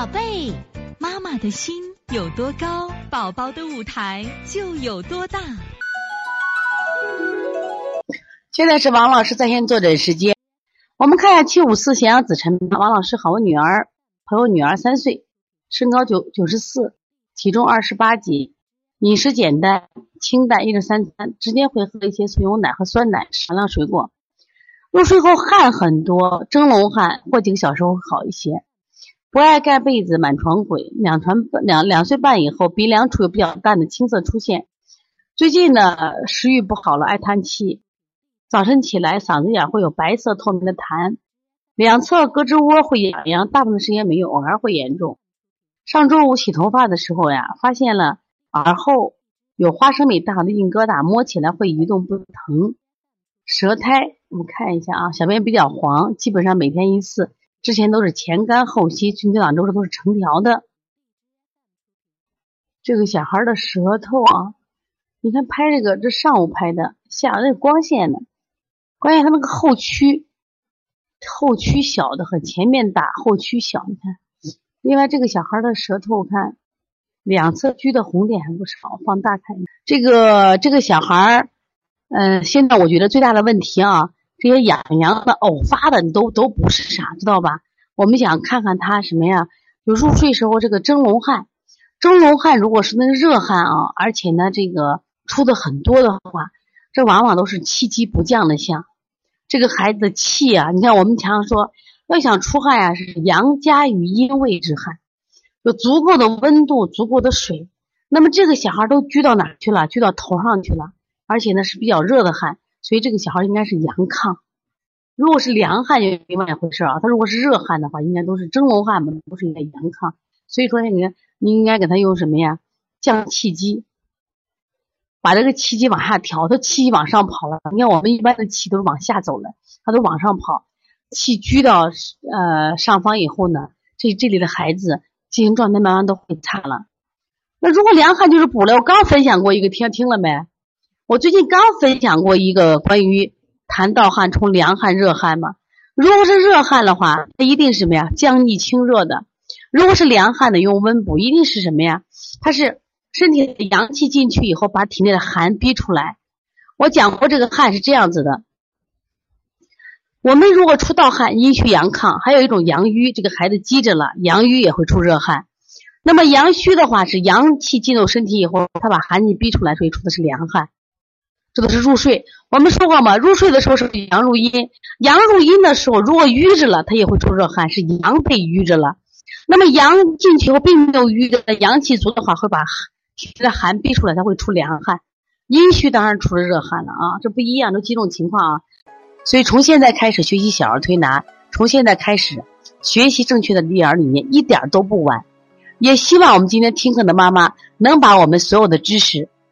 宝贝，妈妈的心有多高，宝宝的舞台就有多大。现在是王老师在线坐诊时间，我们看一下七五四咸阳子晨。王老师好，我女儿朋友女儿三岁，身高九九十四，体重二十八斤，饮食简单清淡，一日三餐，直接会喝一些纯牛奶和酸奶，少量水果。入睡后汗很多，蒸笼汗，过几个小时会好一些。不爱盖被子，满床滚。两团两两岁半以后，鼻梁处有比较淡的青色出现。最近呢，食欲不好了，爱叹气。早晨起来，嗓子眼会有白色透明的痰。两侧胳肢窝会痒痒，大部分时间没有，偶尔会严重。上周五洗头发的时候呀，发现了耳后有花生米大的硬疙瘩，摸起来会一动不疼。舌苔，我们看一下啊，小便比较黄，基本上每天一次。之前都是前干后稀，最近这两周都是成条的。这个小孩的舌头啊，你看拍这个，这上午拍的，下午那光线呢，关键他那个后区，后区小的和前面大，后区小，你看。另外这个小孩的舌头看，两侧区的红点还不少，放大看一下。这个这个小孩，嗯，现在我觉得最大的问题啊。这些痒痒的、偶发的，你都都不是啥，知道吧？我们想看看他什么呀？就入睡时候这个蒸笼汗，蒸笼汗如果是那个热汗啊，而且呢这个出的很多的话，这往往都是气机不降的象。这个孩子的气啊，你看我们常常说，要想出汗呀，是阳加于阴位之汗，有足够的温度、足够的水。那么这个小孩都聚到哪去了？聚到头上去了，而且呢是比较热的汗。所以这个小孩应该是阳亢，如果是凉汗就另外一回事啊。他如果是热汗的话，应该都是蒸笼汗嘛，都是应该阳亢。所以说你看，你应该给他用什么呀？降气机，把这个气机往下调，他气机往上跑了。你看我们一般的气都是往下走的，他都往上跑，气聚到呃上方以后呢，这这里的孩子精神状态慢慢都会差了。那如果凉汗就是补了，我刚分享过一个，听听了没？我最近刚分享过一个关于痰盗汗冲凉汗热汗嘛。如果是热汗的话，它一定是什么呀？降逆清热的。如果是凉汗的，用温补，一定是什么呀？它是身体的阳气进去以后，把体内的寒逼出来。我讲过这个汗是这样子的。我们如果出盗汗，阴虚阳亢，还有一种阳瘀，这个孩子积着了，阳瘀也会出热汗。那么阳虚的话，是阳气进入身体以后，他把寒气逼出来，所以出的是凉汗。这都是入睡，我们说过嘛，入睡的时候是阳入阴，阳入阴的时候，如果瘀着了，它也会出热汗，是阳被瘀着了。那么阳进去后并没有瘀着，阳气足的话，会把体内的寒逼出来，它会出凉汗。阴虚当然出了热汗了啊，这不一样，这几种情况啊。所以从现在开始学习小儿推拿，从现在开始学习正确的育儿理念，一点都不晚。也希望我们今天听课的妈妈能把我们所有的知识。